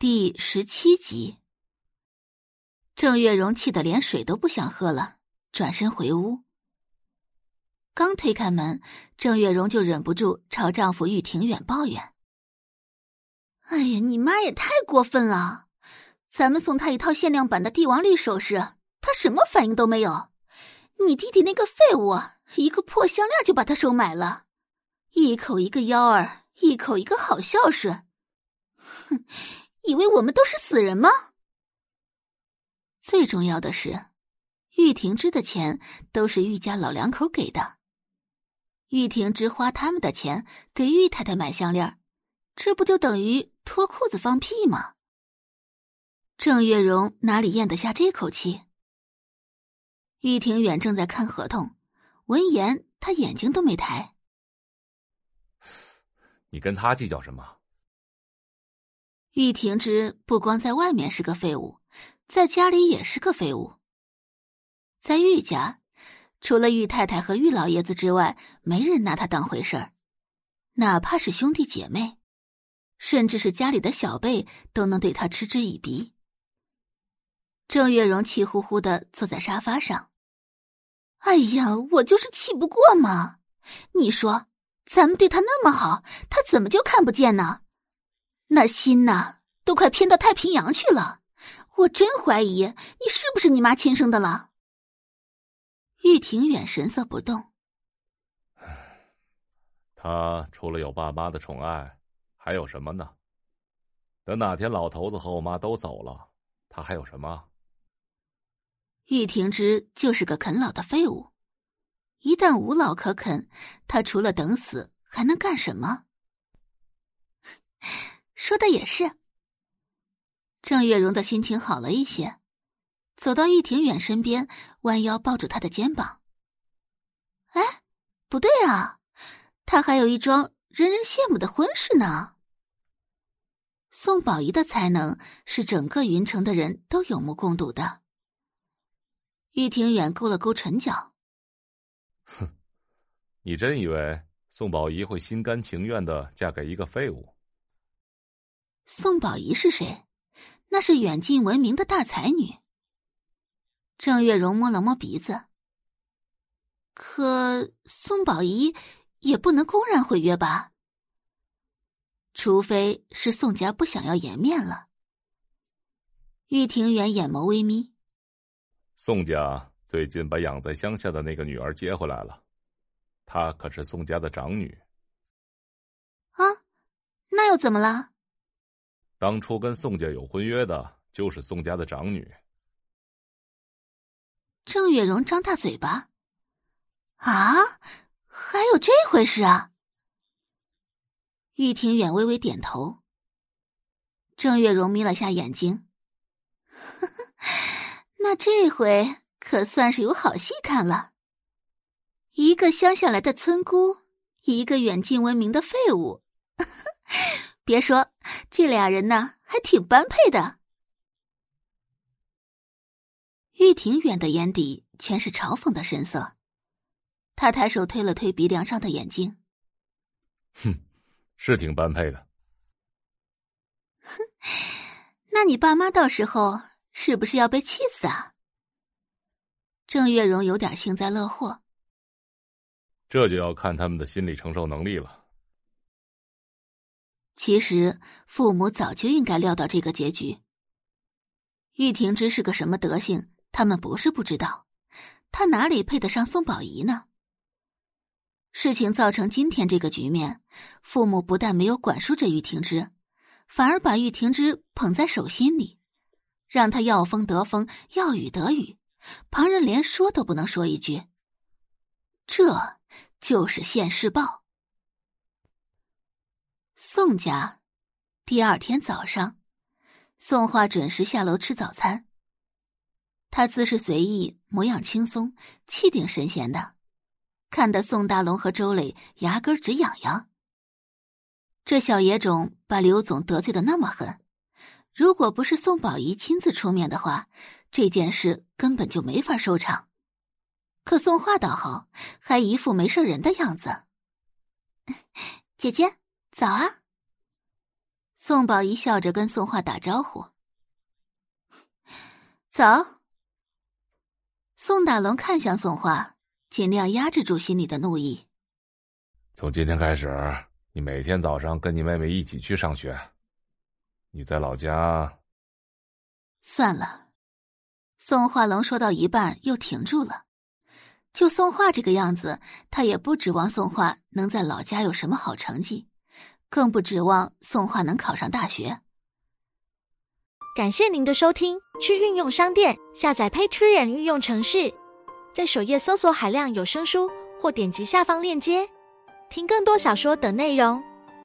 第十七集，郑月荣气得连水都不想喝了，转身回屋。刚推开门，郑月荣就忍不住朝丈夫玉庭远抱怨：“哎呀，你妈也太过分了！咱们送她一套限量版的帝王绿首饰，她什么反应都没有。你弟弟那个废物，一个破项链就把她收买了，一口一个幺儿，一口一个好孝顺。哼！”以为我们都是死人吗？最重要的是，玉婷芝的钱都是玉家老两口给的。玉婷芝花他们的钱给玉太太买项链，这不就等于脱裤子放屁吗？郑月荣哪里咽得下这口气？玉庭远正在看合同，闻言他眼睛都没抬。你跟他计较什么？玉婷之不光在外面是个废物，在家里也是个废物。在玉家，除了玉太太和玉老爷子之外，没人拿他当回事儿，哪怕是兄弟姐妹，甚至是家里的小辈，都能对他嗤之以鼻。郑月荣气呼呼的坐在沙发上，哎呀，我就是气不过嘛！你说，咱们对他那么好，他怎么就看不见呢？那心呐，都快偏到太平洋去了。我真怀疑你是不是你妈亲生的了。玉庭远神色不动。他除了有爸妈的宠爱，还有什么呢？等哪天老头子和我妈都走了，他还有什么？玉庭之就是个啃老的废物，一旦无老可啃，他除了等死还能干什么？说的也是。郑月荣的心情好了一些，走到玉庭远身边，弯腰抱住他的肩膀。哎，不对啊，他还有一桩人人羡慕的婚事呢。宋宝仪的才能是整个云城的人都有目共睹的。玉庭远勾了勾唇角，哼，你真以为宋宝仪会心甘情愿的嫁给一个废物？宋宝仪是谁？那是远近闻名的大才女。郑月荣摸了摸鼻子。可宋宝仪也不能公然毁约吧？除非是宋家不想要颜面了。玉庭远眼眸微眯。宋家最近把养在乡下的那个女儿接回来了，她可是宋家的长女。啊，那又怎么了？当初跟宋家有婚约的，就是宋家的长女。郑月荣张大嘴巴，啊，还有这回事啊！玉庭远微微点头。郑月荣眯了下眼睛，那这回可算是有好戏看了。一个乡下来的村姑，一个远近闻名的废物。别说，这俩人呢还挺般配的。玉庭远的眼底全是嘲讽的神色，他抬手推了推鼻梁上的眼睛，哼，是挺般配的。哼，那你爸妈到时候是不是要被气死啊？郑月荣有点幸灾乐祸，这就要看他们的心理承受能力了。其实父母早就应该料到这个结局。玉婷芝是个什么德行，他们不是不知道，他哪里配得上宋宝仪呢？事情造成今天这个局面，父母不但没有管束着玉婷芝，反而把玉婷芝捧在手心里，让她要风得风，要雨得雨，旁人连说都不能说一句。这就是现世报。宋家，第二天早上，宋画准时下楼吃早餐。他姿势随意，模样轻松，气定神闲的，看得宋大龙和周磊牙根直痒痒。这小野种把刘总得罪的那么狠，如果不是宋宝仪亲自出面的话，这件事根本就没法收场。可宋画倒好，还一副没事人的样子。姐姐。早啊！宋宝仪笑着跟宋画打招呼：“早。”宋大龙看向宋画，尽量压制住心里的怒意。从今天开始，你每天早上跟你妹妹一起去上学。你在老家。算了。宋画龙说到一半又停住了。就宋画这个样子，他也不指望宋画能在老家有什么好成绩，更不指望宋画能考上大学。感谢您的收听，去运用商店下载 Patreon 运用城市，在首页搜索海量有声书，或点击下方链接听更多小说等内容。